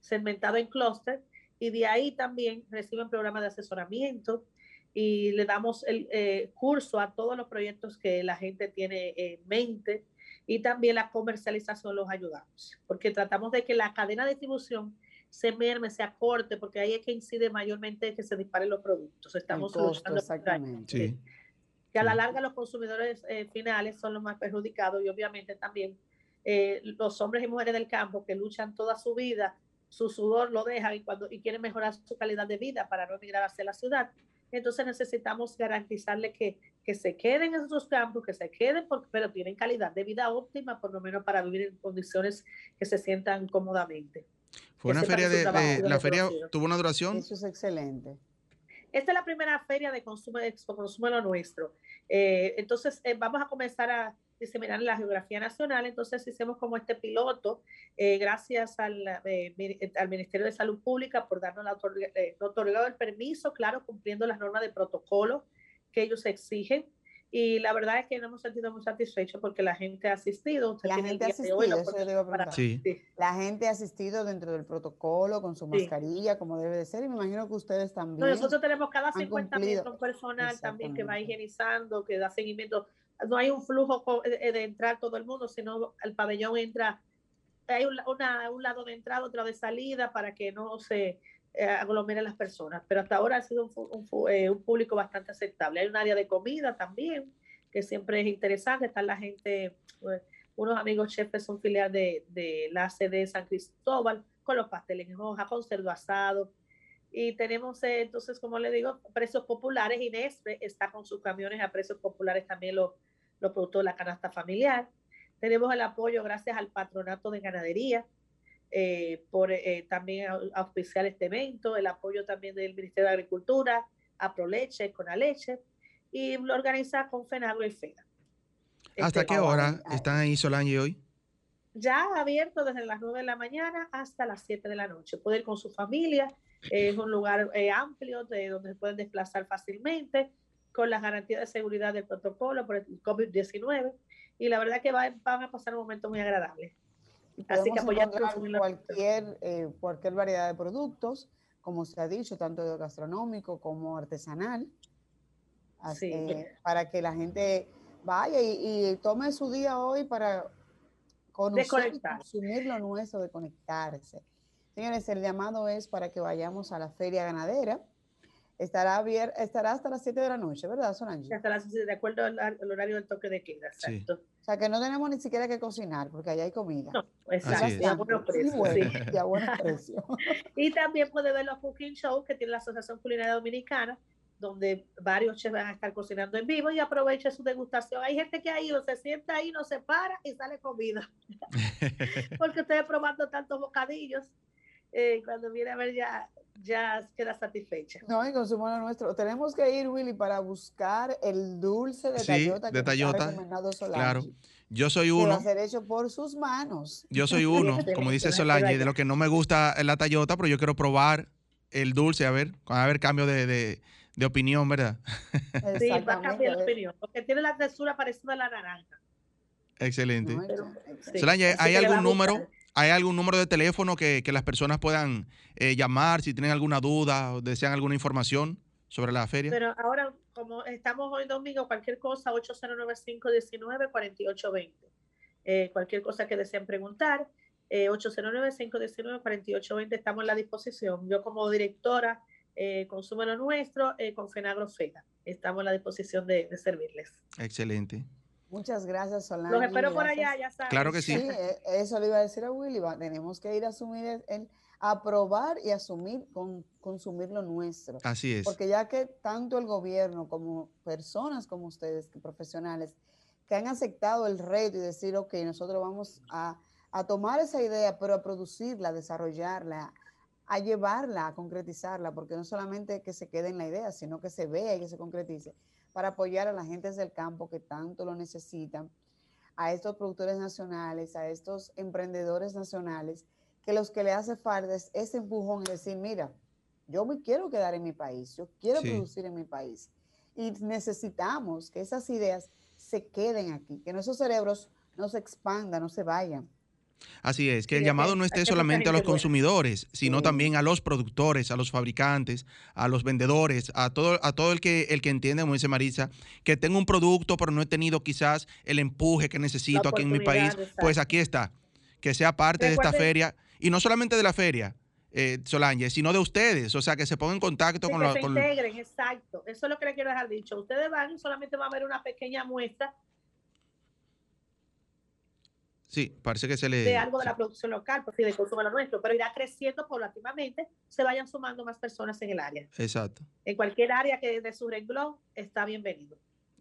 segmentados en clusters y de ahí también reciben programas de asesoramiento y le damos el eh, curso a todos los proyectos que la gente tiene en mente y también la comercialización los ayudamos, porque tratamos de que la cadena de distribución se merme, se acorte, porque ahí es que incide mayormente que se disparen los productos. Estamos costo, exactamente. Que a la larga los consumidores eh, finales son los más perjudicados y obviamente también eh, los hombres y mujeres del campo que luchan toda su vida su sudor lo deja y, cuando, y quieren mejorar su calidad de vida para no emigrar hacia la ciudad. Entonces necesitamos garantizarle que, que se queden en esos campos, que se queden, pero tienen calidad de vida óptima, por lo menos para vivir en condiciones que se sientan cómodamente. Fue una feria de, la feria tuvo una duración. Eso es excelente. Esta es la primera feria de consumo, de consumo lo nuestro. Eh, entonces, eh, vamos a comenzar a diseminar la geografía nacional. Entonces hicimos como este piloto, eh, gracias al, eh, al, Ministerio de Salud Pública por darnos la eh, otorgado el permiso, claro, cumpliendo las normas de protocolo que ellos exigen. Y la verdad es que nos hemos sentido muy satisfechos porque la gente ha asistido. la gente ha asistido, La gente ha asistido dentro del protocolo con su mascarilla, como debe de ser, y me imagino que ustedes también. nosotros tenemos cada 50 metros personal también que va higienizando, que da seguimiento. No hay un flujo eh, de entrar todo el mundo, sino el pabellón entra, hay un, un lado de entrada, otro de salida para que no se eh, aglomeren las personas. Pero hasta ahora ha sido un, eh, un, público bastante aceptable. Hay un área de comida también, que siempre es interesante. Está la gente, pues, unos amigos chefs son filial de, de la sede de San Cristóbal, con los pasteles en hoja, con cerdo asado. Y tenemos entonces, como le digo, precios populares. Inés está con sus camiones a precios populares también los los productos de la canasta familiar. Tenemos el apoyo gracias al patronato de ganadería eh, por eh, también auspiciar este evento, el apoyo también del Ministerio de Agricultura, Aproleche, Conaleche, y lo organiza con FENAGRO y FEDA. ¿Hasta este, qué hora están ahí Solange hoy? Ya abierto desde las 9 de la mañana hasta las 7 de la noche. Puede ir con su familia, es un lugar eh, amplio de donde se pueden desplazar fácilmente con las garantías de seguridad del protocolo por el COVID-19 y la verdad que van a pasar un momento muy agradable. Así que apoyar cualquier, eh, cualquier variedad de productos, como se ha dicho, tanto gastronómico como artesanal, así, para que la gente vaya y, tome su día hoy para conocer y consumir lo nuestro, de conectarse. Señores, el llamado es para que vayamos a la feria ganadera estará, abier- estará hasta las 7 de la noche, ¿verdad, Solange? Hasta las, de acuerdo al, al horario del toque de queda, Sí. exacto. O sea, que no tenemos ni siquiera que cocinar, porque allá hay comida. No, exacto. a buenos Sí, precios, bueno, sí. y a buenos precios. Y también puede ver los cooking shows que tiene la Asociación Culinaria Dominicana, donde varios chefs van a estar cocinando en vivo y aproveche su degustación. Hay gente que ha ido, se sienta ahí, no se para y sale comida. Porque ustedes probando tantos bocadillos, eh, cuando viene a ver ya, ya queda satisfecha. No, y consumo lo nuestro. Tenemos que ir, Willy, para buscar el dulce de Sí, Tayota de que nos ha Tayota, recomendado Solange, Claro. Yo soy Que va uno. a ser hecho por sus manos. Yo soy uno, como dice Solange, de lo que no me gusta es la Tayota, pero yo quiero probar el dulce, a ver, a ver cambio de, de- de opinión, ¿verdad? Sí, va a cambiar de opinión, porque tiene la textura parecida a la naranja. Excelente. No, sí, Solange, ¿hay que va algún número? ¿Hay algún número de teléfono que, que las personas puedan eh, llamar si tienen alguna duda o desean alguna información sobre la feria? Pero ahora, como estamos hoy domingo, cualquier cosa, 8095194820. Eh, cualquier cosa que deseen preguntar, eh, 809-519-4820, estamos a la disposición. Yo como directora, eh, Consumo lo Nuestro, eh, con Fenagro Feda, estamos a la disposición de, de servirles. Excelente. Muchas gracias, Solange. Los espero por gracias. allá, ya saben. Claro que sí. Sí, eh, eso le iba a decir a Willy. va- tenemos que ir a asumir, el, el- a probar y asumir, con, consumir lo nuestro. Así es. Porque ya que tanto el gobierno como personas como ustedes, que profesionales, que han aceptado el reto y decir, ok, nosotros vamos a, a tomar esa idea, pero a producirla, a desarrollarla, a llevarla, a concretizarla, porque no solamente que se quede en la idea, sino que se vea y que se concretice, para apoyar a las gentes del campo que tanto lo necesitan, a estos productores nacionales, a estos emprendedores nacionales, que los que le hace falta es ese empujón y decir, mira, yo me quiero quedar en mi país, yo quiero Sí. producir en mi país. Y necesitamos que esas ideas se queden aquí, que nuestros cerebros no se expandan, no se vayan. Así es, que el llamado no esté solamente a los consumidores, sino también a los productores, a los fabricantes, a los vendedores, a todo, a todo el que el que entiende, como dice Marisa, que tengo un producto, pero no he tenido quizás el empuje que necesito aquí en mi país. Pues aquí está, que sea parte de esta feria, y no solamente de la feria, eh, Solange, sino de ustedes, o sea, que se pongan en contacto Sí, con, se con- integren, exacto. Eso es lo que le quiero dejar dicho. Ustedes van solamente va a haber una pequeña muestra Sí, parece que se le... de algo de sí, la producción local, porque de consumo lo nuestro, pero irá creciendo paulatinamente, se vayan sumando más personas en el área. Exacto, En cualquier área que de su renglón está bienvenido.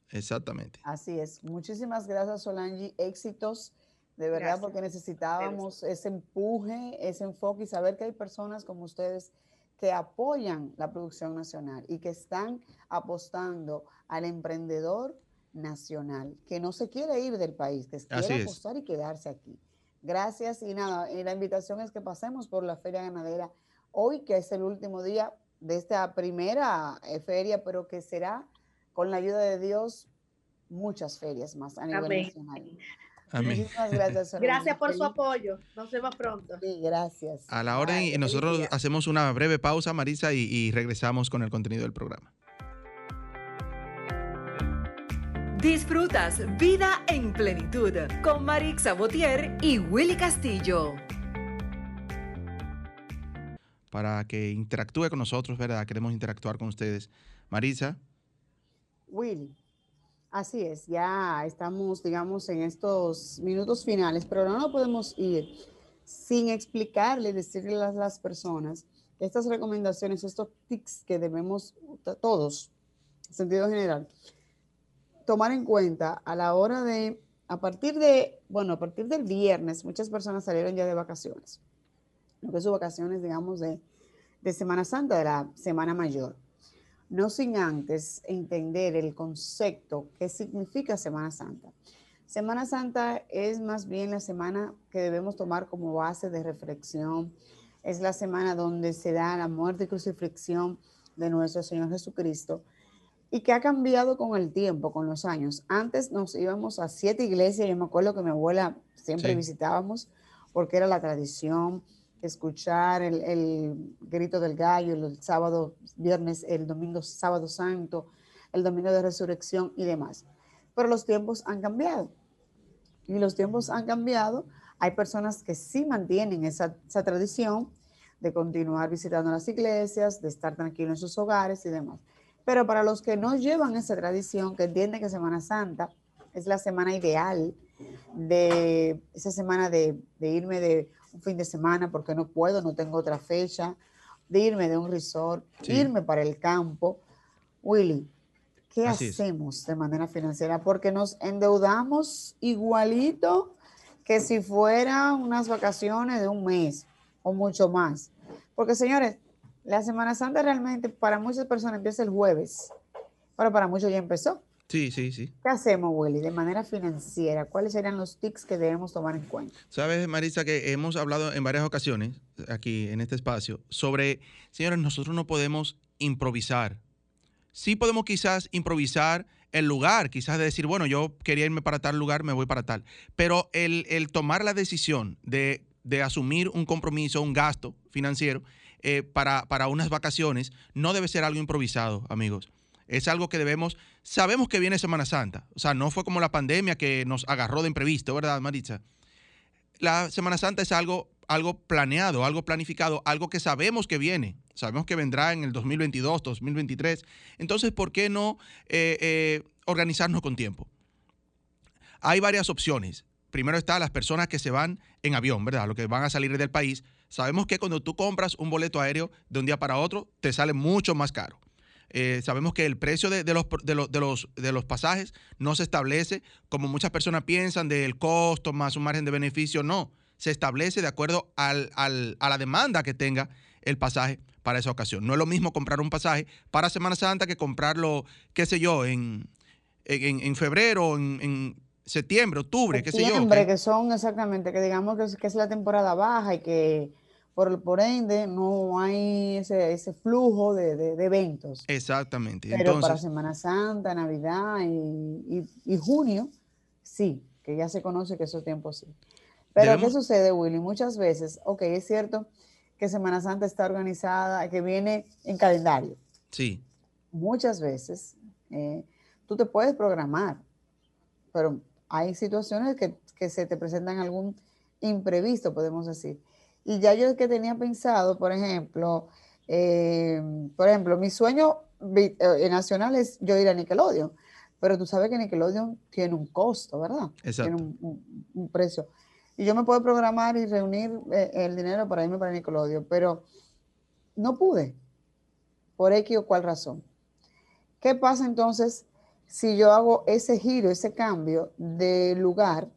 exactamente. Así es. Muchísimas gracias, Solange. Éxitos, de verdad, Gracias. porque necesitábamos ese empuje, ese enfoque y saber que hay personas como ustedes que apoyan la producción nacional y que están apostando al emprendedor nacional, que no se quiere ir del país, que quiere apostar y quedarse aquí. Gracias y nada, y la invitación es que pasemos por la Feria Ganadera hoy, que es el último día de esta primera eh, feria, pero que será con la ayuda de Dios muchas ferias más a nivel Amén. nacional. Amén. Muchísimas gracias. Gracias por su apoyo. Nos vemos pronto. Sí, gracias. A la Bye, y feliz nosotros día. hacemos una breve pausa, Marisa, y, y regresamos con el contenido del programa. Disfrutas Vida en Plenitud con Marix Sabotier y Willy Castillo. Para que interactúe con nosotros, ¿verdad? Queremos interactuar con ustedes. Marisa, Will, así es, ya estamos, digamos, en estos minutos finales, pero no nos podemos ir sin explicarle, decirle a las personas estas recomendaciones, estos tips que debemos todos, en sentido general, tomar en cuenta a la hora de, a partir de, bueno, a partir del viernes, muchas personas salieron ya de vacaciones, lo que es sus vacaciones, digamos, de, de Semana Santa, de la Semana Mayor no sin antes entender el concepto que significa Semana Santa. Semana Santa es más bien la semana que debemos tomar como base de reflexión. Es la semana donde se da la muerte y crucifixión de nuestro Señor Jesucristo y que ha cambiado con el tiempo, con los años. Antes nos íbamos a siete iglesias, yo me acuerdo que mi abuela siempre Sí. visitábamos porque era la tradición, escuchar el, el grito del gallo el sábado, viernes, el domingo, sábado santo, el domingo de resurrección y demás. Pero los tiempos han cambiado. Y los tiempos han cambiado. Hay personas que sí mantienen esa, esa tradición, de continuar visitando las iglesias, de estar tranquilo en sus hogares y demás. Pero para los que no llevan esa tradición, que entienden que Semana Santa es la semana ideal de esa semana de, irme de un fin de semana porque no puedo, no tengo otra fecha, de irme de un resort, irme para el campo. Willy, ¿qué hacemos de manera financiera? Porque nos endeudamos igualito que si fuera unas vacaciones de un mes o mucho más. Porque señores, la Semana Santa realmente para muchas personas empieza el jueves, pero para muchos ya empezó. Sí, sí, sí. ¿Qué hacemos, Willy, de manera financiera? ¿Cuáles serían los tips que debemos tomar en cuenta? Sabes, Marisa, que hemos hablado en varias ocasiones aquí en este espacio sobre, señores, nosotros no podemos improvisar. Sí podemos quizás improvisar el lugar, quizás de decir, bueno, yo quería irme para tal lugar, me voy para tal. Pero el, el tomar la decisión de, de, asumir un compromiso, un gasto financiero eh, para, para unas vacaciones, no debe ser algo improvisado, amigos. Es algo que debemos, sabemos que viene Semana Santa, o sea, no fue como la pandemia que nos agarró de imprevisto, ¿verdad, Maritza? La Semana Santa es algo, algo planeado, algo planificado, algo que sabemos que viene, sabemos que vendrá en el 2022, 2023. Entonces, ¿por qué no eh, eh, organizarnos con tiempo? Hay varias opciones. Primero está las personas que se van en avión, ¿verdad? Los que van a salir del país. Sabemos que cuando tú compras un boleto aéreo de un día para otro, te sale mucho más caro. Eh, sabemos que el precio de, los, de, los, de, los, pasajes no se establece como muchas personas piensan del costo más un margen de beneficio. No, se establece de acuerdo al, a la demanda que tenga el pasaje para esa ocasión. No es lo mismo comprar un pasaje para Semana Santa que comprarlo, qué sé yo, en, en, febrero, en, septiembre, octubre, qué sé yo. Septiembre, que son exactamente, que digamos que que es la temporada baja y que por, por ende no hay ese, ese flujo de, de, eventos. Exactamente. Pero para Semana Santa, Navidad y, y, junio, sí, que ya se conoce que esos tiempos sí. Pero ¿qué sucede, Willy? Muchas veces, ok, es cierto que Semana Santa está organizada, que viene en calendario. Sí. Muchas veces eh, tú te puedes programar, pero hay situaciones que, que se te presentan algún imprevisto, podemos decir. Y ya yo que tenía pensado, por ejemplo, eh, por ejemplo, mi sueño eh, nacional es yo ir a Nickelodeon, pero tú sabes que Nickelodeon tiene un costo, ¿verdad? Exacto. Tiene un, precio. Y yo me puedo programar y reunir eh, el dinero para irme para Nickelodeon, pero no pude, por X o cual razón. ¿Qué pasa entonces si yo hago ese giro, ese cambio de lugar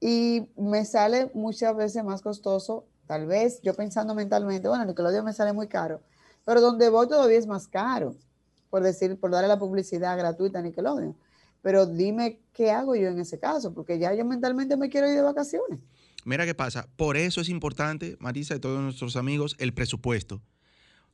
y me sale muchas veces más costoso, tal vez yo pensando mentalmente, bueno, Nickelodeon me sale muy caro, pero donde voy todavía es más caro, por decir, por darle la publicidad gratuita a Nickelodeon. Pero dime qué hago yo en ese caso, porque ya yo mentalmente me quiero ir de vacaciones. Mira qué pasa, por eso es importante, Marisa y todos nuestros amigos, el presupuesto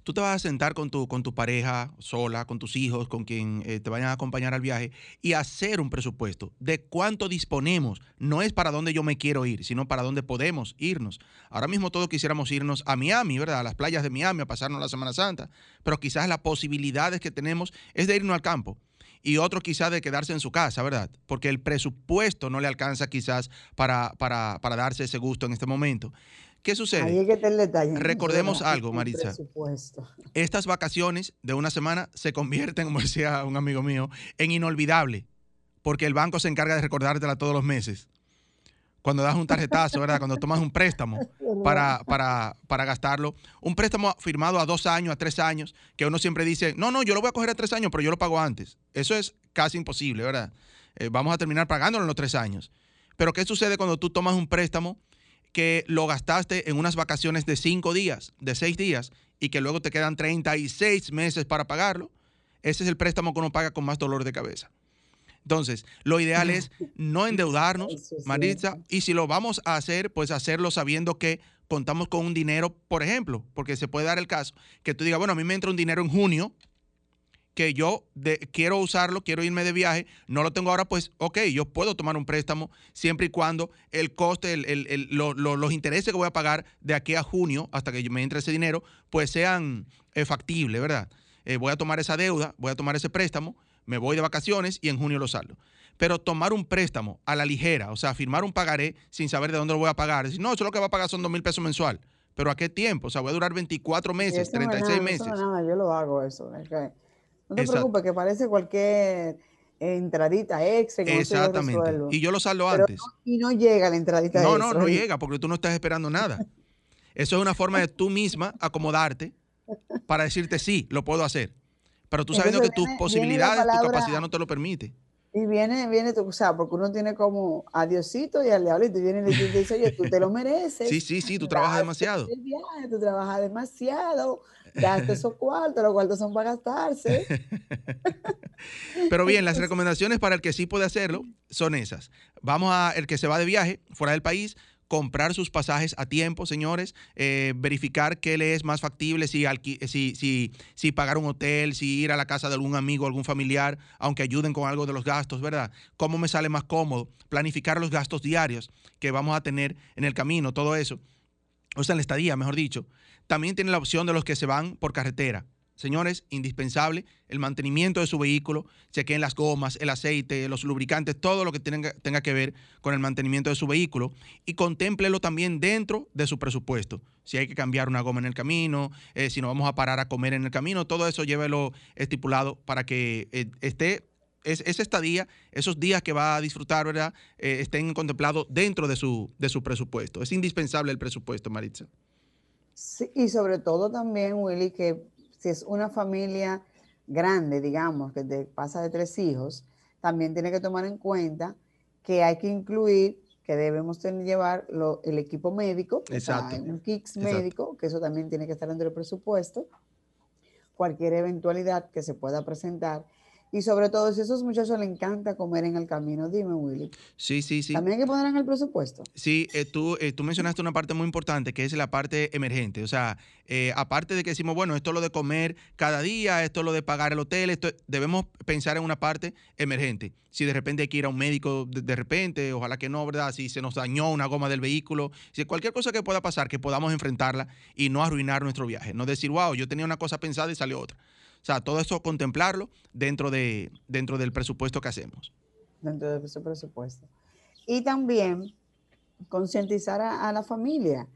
tú te vas a sentar con tu, con tu pareja, sola, con tus hijos, con quien eh, te vayan a acompañar al viaje y hacer un presupuesto de cuánto disponemos. No es para dónde yo me quiero ir, sino para dónde podemos irnos. Ahora mismo todos quisiéramos irnos a Miami, ¿verdad? A las playas de Miami, a pasarnos la Semana Santa, pero quizás las posibilidades que tenemos es de irnos al campo y otro quizás de quedarse en su casa, ¿verdad? Porque el presupuesto no le alcanza quizás para, para, para darse ese gusto en este momento. ¿Qué sucede? Ahí que el detalle. Recordemos algo, Maritza. Estas vacaciones de una semana se convierten, como decía un amigo mío, en inolvidable, porque el banco se encarga de recordártela todos los meses. Cuando das un tarjetazo, ¿verdad? Cuando tomas un préstamo para, para, para gastarlo. Un préstamo firmado a dos años, a tres años, que uno siempre dice, no, no, yo lo voy a coger a tres años, pero yo lo pago antes. Eso es casi imposible, ¿verdad? Eh, vamos a terminar pagándolo en los tres años. Pero ¿qué sucede cuando tú tomas un préstamo que lo gastaste en unas vacaciones de cinco días, de seis días, y que luego te quedan 36 meses para pagarlo, ese es el préstamo que uno paga con más dolor de cabeza. Entonces, lo ideal es no endeudarnos, Maritza, y si lo vamos a hacer, pues hacerlo sabiendo que contamos con un dinero, por ejemplo, porque se puede dar el caso que tú digas, bueno, a mí me entra un dinero en junio, que yo quiero usarlo, quiero irme de viaje, no lo tengo ahora, pues ok, yo puedo tomar un préstamo siempre y cuando el coste, los intereses que voy a pagar de aquí a junio, hasta que me entre ese dinero, pues sean eh, factibles, ¿verdad? Eh, voy a tomar esa deuda, voy a tomar ese préstamo, me voy de vacaciones y en junio lo saldo. Pero tomar un préstamo a la ligera, o sea, firmar un pagaré sin saber de dónde lo voy a pagar, decir, no, eso lo que va a pagar son dos mil pesos mensual pero ¿a qué tiempo? O sea, voy a durar 24 meses, Eso no es 36 nada, meses. Eso no es nada, yo lo hago eso. es que- no te Exacto. preocupes, que parece cualquier entradita extra. yo Exactamente. Y yo lo saldo Pero antes. no- y no llega la entradita No, no, extra. no ¿sí? llega porque tú no estás esperando nada. Eso es una forma de tú misma acomodarte para decirte sí, lo puedo hacer. Pero tú sabiendo que Entonces tus viene- posibilidades, tu capacidad no te lo permite. Y viene, viene, tú, o sea, porque uno tiene como a Diosito y al diablito, y viene y te dice, oye, tú te lo mereces. Sí, sí, sí, tú trabajas demasiado. tú trabajas demasiado, gasta esos cuartos, los cuartos son para gastarse. Pero bien, las recomendaciones para el que sí puede hacerlo son esas. Vamos a, el que se va de viaje fuera del país, comprar sus pasajes a tiempo, señores, eh, verificar qué le es más factible, si, si, si, si pagar un hotel, si ir a la casa de algún amigo, algún familiar, aunque ayuden con algo de los gastos, ¿verdad? ¿Cómo me sale más cómodo? Planificar los gastos diarios que vamos a tener en el camino, todo eso. O sea, la estadía, mejor dicho. También tiene la opción de los que se van por carretera. Señores, indispensable el mantenimiento de su vehículo, chequen las gomas, el aceite, los lubricantes, todo lo que tenga, tenga que ver con el mantenimiento de su vehículo y contémplelo también dentro de su presupuesto. Si hay que cambiar una goma en el camino, eh, si nos vamos a parar a comer en el camino, todo eso llévelo estipulado para que eh, esté es, estadía, esos días que va a disfrutar, ¿verdad? Eh, estén contemplados dentro de su, de su presupuesto. Es indispensable el presupuesto, Maritza. Sí, y sobre todo también, Willy, que si es una familia grande, digamos, que te pasa de tres hijos, también tiene que tomar en cuenta que hay que incluir que debemos tener, llevar lo- el equipo médico, o sea, Exacto, un kit exacto. médico, que eso también tiene que estar dentro del presupuesto, cualquier eventualidad que se pueda presentar. Y sobre todo, si a esos muchachos les encanta comer en el camino, dime, Willy, Sí, sí, sí. también hay que poner en el presupuesto. Sí, eh, tú, eh, tú mencionaste una parte muy importante que es la parte emergente. O sea, eh, aparte de que decimos, bueno, esto es lo de comer cada día, esto es lo de pagar el hotel, esto debemos pensar en una parte emergente. Si de repente hay que ir a un médico, de, de repente, ojalá que no, ¿verdad? Si se nos dañó una goma del vehículo, si cualquier cosa que pueda pasar, que podamos enfrentarla y no arruinar nuestro viaje. No decir, wow, yo tenía una cosa pensada y salió otra. O sea, todo eso contemplarlo dentro, de, dentro del presupuesto que hacemos. dentro de ese presupuesto. Y también concientizar a, a la familia.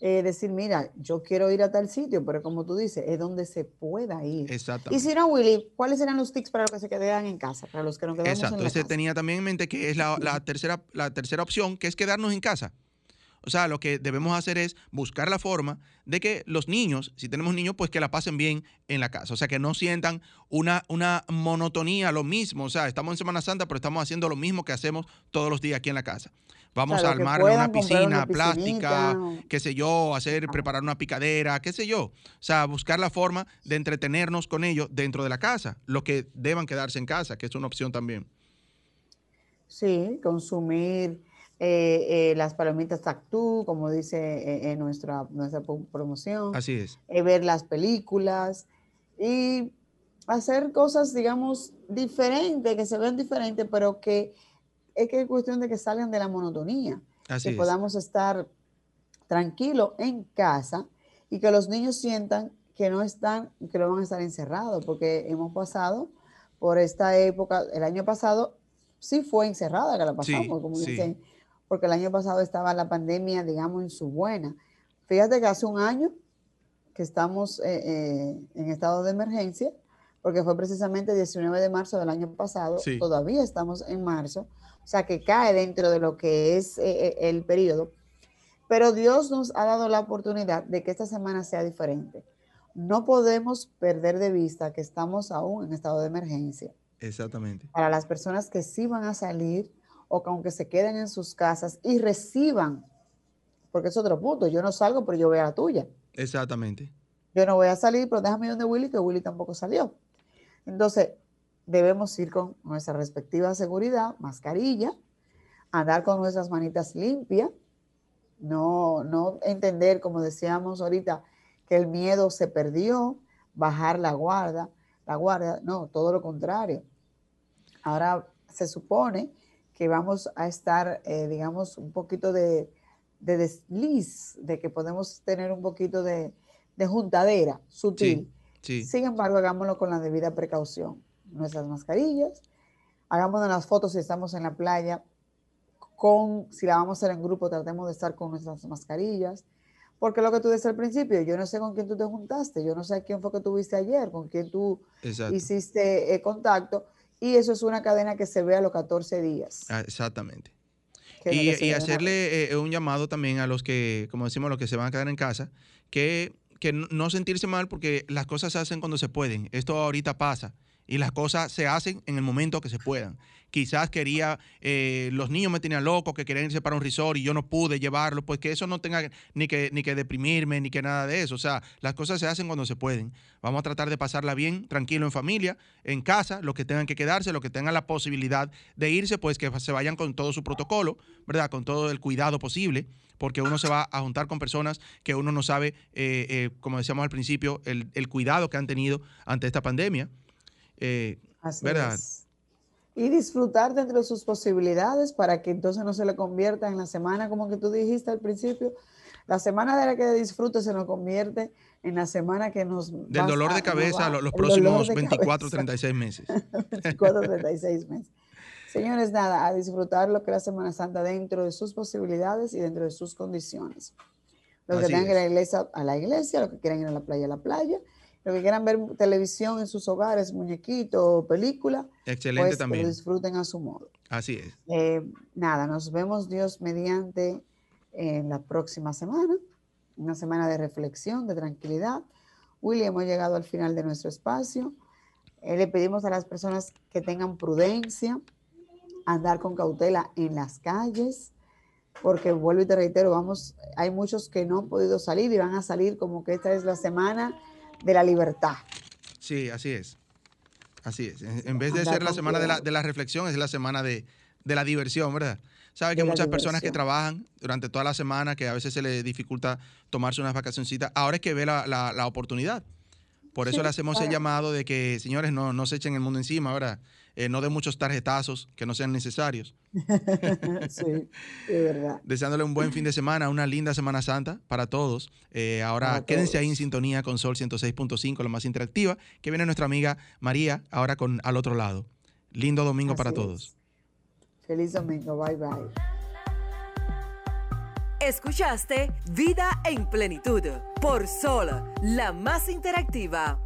eh, decir, mira, yo quiero ir a tal sitio, pero como tú dices, es donde se pueda ir. Y Exactamente. si no, Willy, ¿cuáles serán los tips para los que se quedan en casa? Para los que nos quedamos Exacto, en la ese casa? tenía también en mente que es la, la tercera, la tercera opción, que es quedarnos en casa. O sea, lo que debemos hacer es buscar la forma de que los niños, si tenemos niños, pues que la pasen bien en la casa. O sea, que no sientan una, una monotonía, lo mismo. O sea, estamos en Semana Santa, pero estamos haciendo lo mismo que hacemos todos los días aquí en la casa. Vamos Claro, a armar una piscina una plástica, qué sé yo, hacer, preparar una picadera, qué sé yo. O sea, buscar la forma de entretenernos con ellos dentro de la casa, los que deban quedarse en casa, que es una opción también. Sí, consumir eh, eh, las palomitas Tactú, como dice eh, en nuestra, nuestra promoción. Así es. eh, ver las películas y hacer cosas, digamos, diferentes, que se vean diferentes, pero que es que es cuestión de que salgan de la monotonía, Así que es. podamos estar tranquilos en casa y que los niños sientan que no están, que no van a estar encerrados, porque hemos pasado por esta época, el año pasado sí fue encerrada que la Sí, pasamos, como sí. dicen, porque el año pasado estaba la pandemia, digamos, en su buena. Fíjate que hace un año que estamos eh, eh, en estado de emergencia, porque fue precisamente el 19 de marzo del año pasado, Sí. todavía estamos en marzo, o sea que cae dentro de lo que es eh, eh, el periodo, pero Dios nos ha dado la oportunidad de que esta semana sea diferente. No podemos perder de vista que estamos aún en estado de emergencia. Exactamente. Para las personas que sí van a salir o que aunque se queden en sus casas y reciban, porque es otro punto, yo no salgo, pero yo voy a la tuya. Exactamente. Yo no voy a salir, pero déjame ir donde Willy, que Willy tampoco salió. Entonces, debemos ir con nuestra respectiva seguridad, mascarilla, andar con nuestras manitas limpias, no, no entender, como decíamos ahorita, que el miedo se perdió, bajar la guardia, la guardia, no, todo lo contrario. Ahora se supone que vamos a estar, eh, digamos, un poquito de, de desliz, de que podemos tener un poquito de, de juntadera sutil. Sí. Sin embargo, hagámoslo con la debida precaución. Nuestras mascarillas, hagámonos las fotos si estamos en la playa, con, si la vamos a hacer en grupo, tratemos de estar con nuestras mascarillas, Porque lo que tú dices al principio, yo no sé con quién tú te juntaste, yo no sé quién fue que tuviste ayer, con quién tú hiciste eh, contacto, y eso es una cadena que se ve a los 14 días. Ah, exactamente. Y, hacerle eh, un llamado también a los que, como decimos, los que se van a quedar en casa, que, que no sentirse mal porque las cosas se hacen cuando se pueden. Esto ahorita pasa y las cosas se hacen en el momento que se puedan. Quizás quería, eh, los niños me tenían loco, que querían irse para un resort y yo no pude llevarlo, pues que eso no tenga ni que, ni que deprimirme, ni que nada de eso. O sea, las cosas se hacen cuando se pueden. Vamos a tratar de pasarla bien, tranquilo en familia, en casa, los que tengan que quedarse, los que tengan la posibilidad de irse, pues que se vayan con todo su protocolo, ¿verdad? Con todo el cuidado posible porque uno se va a juntar con personas que uno no sabe, eh, eh, como decíamos al principio, el, el, cuidado que han tenido ante esta pandemia. Eh, ¿Verdad? Y disfrutar dentro de sus posibilidades para que entonces no se le convierta en la semana, como que tú dijiste al principio, la semana de la que disfrute se nos convierte en la semana que nos... Del dolor de cabeza los, próximos 24, 36 meses. 24, 36 meses. Señores, nada, a disfrutar lo que es la Semana Santa dentro de sus posibilidades y dentro de sus condiciones. Los que tengan que ir a la iglesia, a la iglesia, los que quieran ir a la playa, a la playa, los que quieran ver televisión en sus hogares, muñequito, película, excelente pues, también. lo disfruten a su modo. Así es. Eh, nada, nos vemos Dios mediante en la próxima semana, una semana de reflexión, de tranquilidad. Willy, hemos llegado al final de nuestro espacio. Eh, le pedimos a las personas que tengan prudencia, andar con cautela en las calles, porque vuelvo y te reitero, vamos, hay muchos que no han podido salir y van a salir como que esta es la semana de la libertad. Sí, así es. Así es. En vez de ser la semana de la, de la, reflexión, es la semana de, la diversión, ¿verdad? Sabe que muchas personas que trabajan durante toda la semana, que a veces se les dificulta tomarse unas vacacioncitas. Ahora es que ve la, la, oportunidad. Por eso le hacemos el llamado de que, señores, no, no se echen el mundo encima, ¿verdad? Eh, no de muchos tarjetazos que no sean necesarios. sí, de verdad. Deseándole un buen fin de semana, una linda Semana Santa para todos. Eh, ahora quédense ahí en sintonía con Sol 106.5, la más interactiva, que viene nuestra amiga María, ahora con al otro lado. Lindo domingo para todos. Feliz domingo, bye bye. Escuchaste Vida en Plenitud por Sol, la más interactiva.